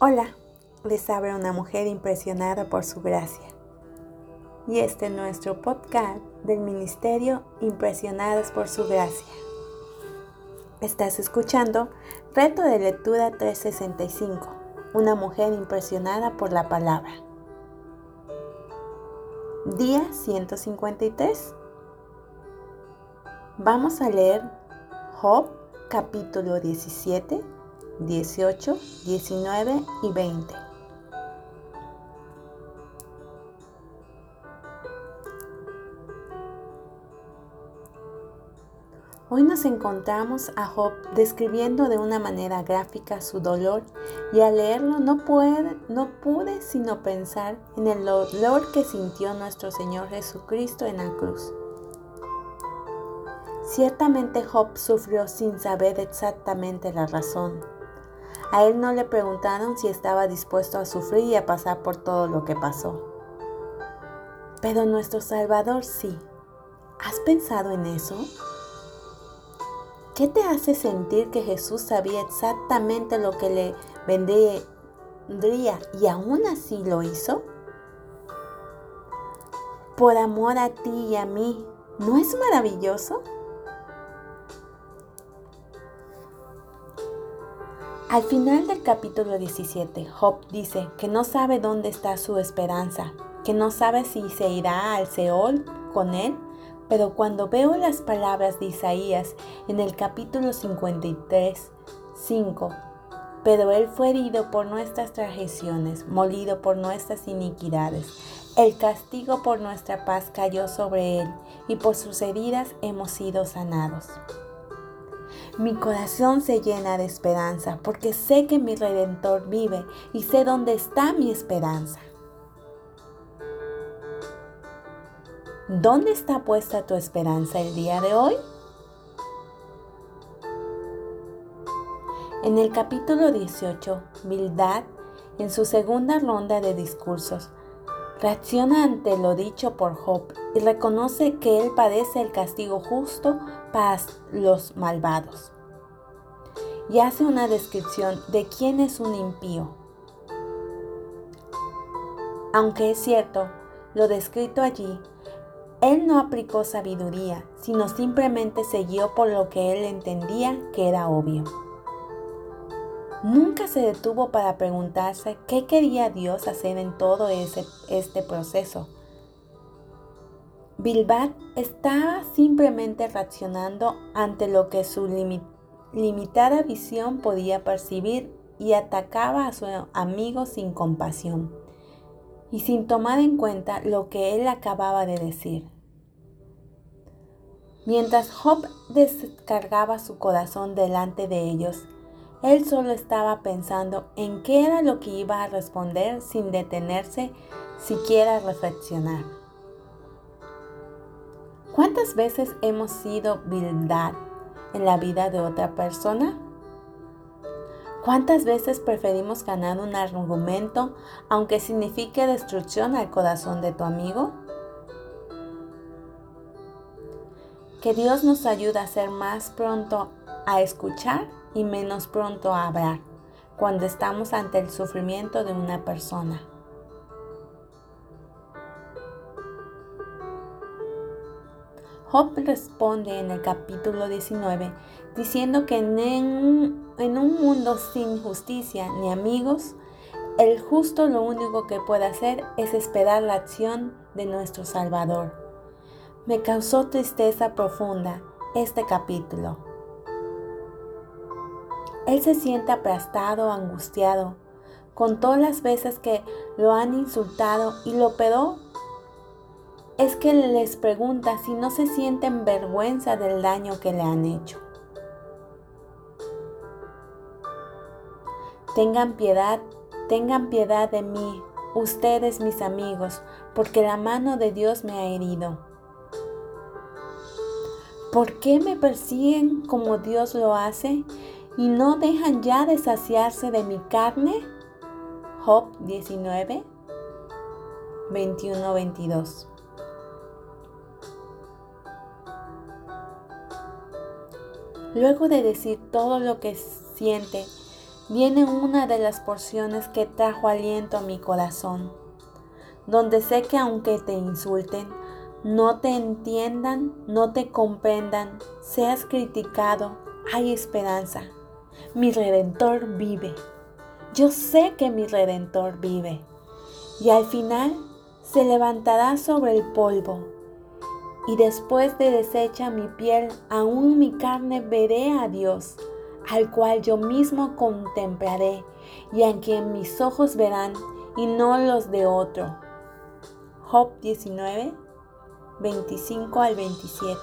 Hola, les abre una mujer impresionada por su gracia. Y este es nuestro podcast del Ministerio Impresionadas por su gracia. Estás escuchando Reto de Lectura 365, una mujer impresionada por la palabra. Día 153. Vamos a leer Job capítulo 17 18, 19 y 20. Hoy nos encontramos a Job describiendo de una manera gráfica su dolor y al leerlo no, no pude sino pensar en el dolor que sintió nuestro Señor Jesucristo en la cruz. Ciertamente Job sufrió sin saber exactamente la razón a él no le preguntaron si estaba dispuesto a sufrir y a pasar por todo lo que pasó. Pero nuestro Salvador sí. ¿Has pensado en eso? ¿Qué te hace sentir que Jesús sabía exactamente lo que le vendría y aún así lo hizo? Por amor a ti y a mí, ¿no es maravilloso? Al final del capítulo 17, Job dice que no sabe dónde está su esperanza, que no sabe si se irá al Seol con él, pero cuando veo las palabras de Isaías en el capítulo 53, 5, pero él fue herido por nuestras transgresiones, molido por nuestras iniquidades. El castigo por nuestra paz cayó sobre él, y por sus heridas hemos sido sanados. Mi corazón se llena de esperanza porque sé que mi redentor vive y sé dónde está mi esperanza. ¿Dónde está puesta tu esperanza el día de hoy? En el capítulo 18, Bildad, en su segunda ronda de discursos, reacciona ante lo dicho por Job y reconoce que él padece el castigo justo para los malvados. Y hace una descripción de quién es un impío. Aunque es cierto, lo descrito allí, él no aplicó sabiduría, sino simplemente siguió por lo que él entendía que era obvio. Nunca se detuvo para preguntarse qué quería Dios hacer en todo ese, este proceso Bilbat estaba simplemente reaccionando ante lo que su limitada visión podía percibir y atacaba a su amigo sin compasión y sin tomar en cuenta lo que él acababa de decir. Mientras Job descargaba su corazón delante de ellos, él solo estaba pensando en qué era lo que iba a responder sin detenerse siquiera a reflexionar. ¿Cuántas veces hemos sido Bildad en la vida de otra persona? ¿Cuántas veces preferimos ganar un argumento aunque signifique destrucción al corazón de tu amigo? Que Dios nos ayude a ser más pronto a escuchar y menos pronto a hablar cuando estamos ante el sufrimiento de una persona. Job responde en el capítulo 19 diciendo que en, un mundo sin justicia ni amigos, el justo lo único que puede hacer es esperar la acción de nuestro Salvador. Me causó tristeza profunda este capítulo. Él se siente aplastado, angustiado, con todas las veces que lo han insultado y lo peor es que les pregunta si no se sienten vergüenza del daño que le han hecho. Tengan piedad, tengan piedad de mí, ustedes mis amigos, porque la mano de Dios me ha herido. ¿Por qué me persiguen como Dios lo hace y no dejan ya de saciarse de mi carne? Job 19, 21-22. Luego de decir todo lo que siente, viene una de las porciones que trajo aliento a mi corazón, donde sé que aunque te insulten, no te entiendan, no te comprendan, seas criticado, hay esperanza. Mi redentor vive. Yo sé que mi redentor vive. Y al final se levantará sobre el polvo. Y después de deshecha mi piel, aún mi carne veré a Dios, al cual yo mismo contemplaré, y a quien mis ojos verán, y no los de otro. Job 19, 25 al 27.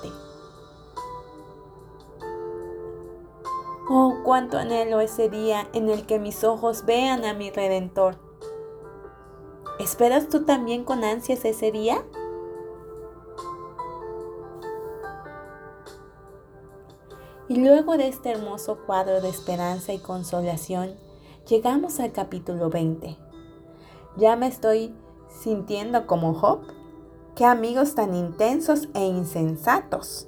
Oh, cuánto anhelo ese día en el que mis ojos vean a mi Redentor. ¿Esperas tú también con ansias ese día? Y luego de este hermoso cuadro de esperanza y consolación, llegamos al capítulo 20. Ya me estoy sintiendo como Job. Qué amigos tan intensos e insensatos.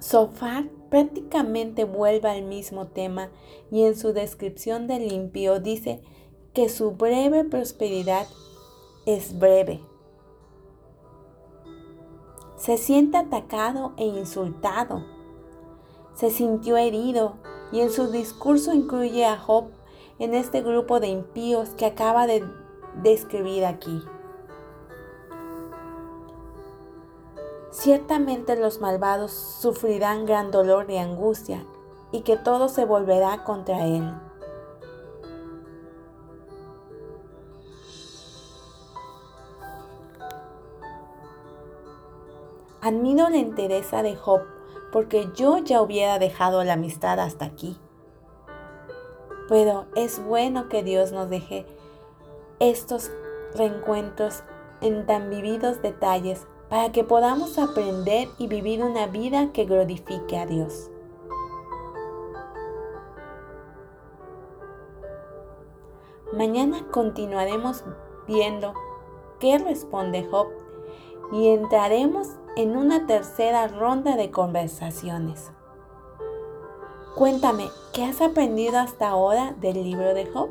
Sofar prácticamente vuelve al mismo tema y en su descripción del impío dice que su breve prosperidad es breve. Se siente atacado e insultado. Se sintió herido y en su discurso incluye a Job en este grupo de impíos que acaba de describir aquí. Ciertamente los malvados sufrirán gran dolor y angustia, y que todo se volverá contra él. Admiro la entereza de Job, porque yo ya hubiera dejado la amistad hasta aquí. Pero es bueno que Dios nos deje estos reencuentros en tan vividos detalles para que podamos aprender y vivir una vida que glorifique a Dios. Mañana continuaremos viendo qué responde Job y entraremos en una tercera ronda de conversaciones. Cuéntame, ¿qué has aprendido hasta ahora del libro de Job?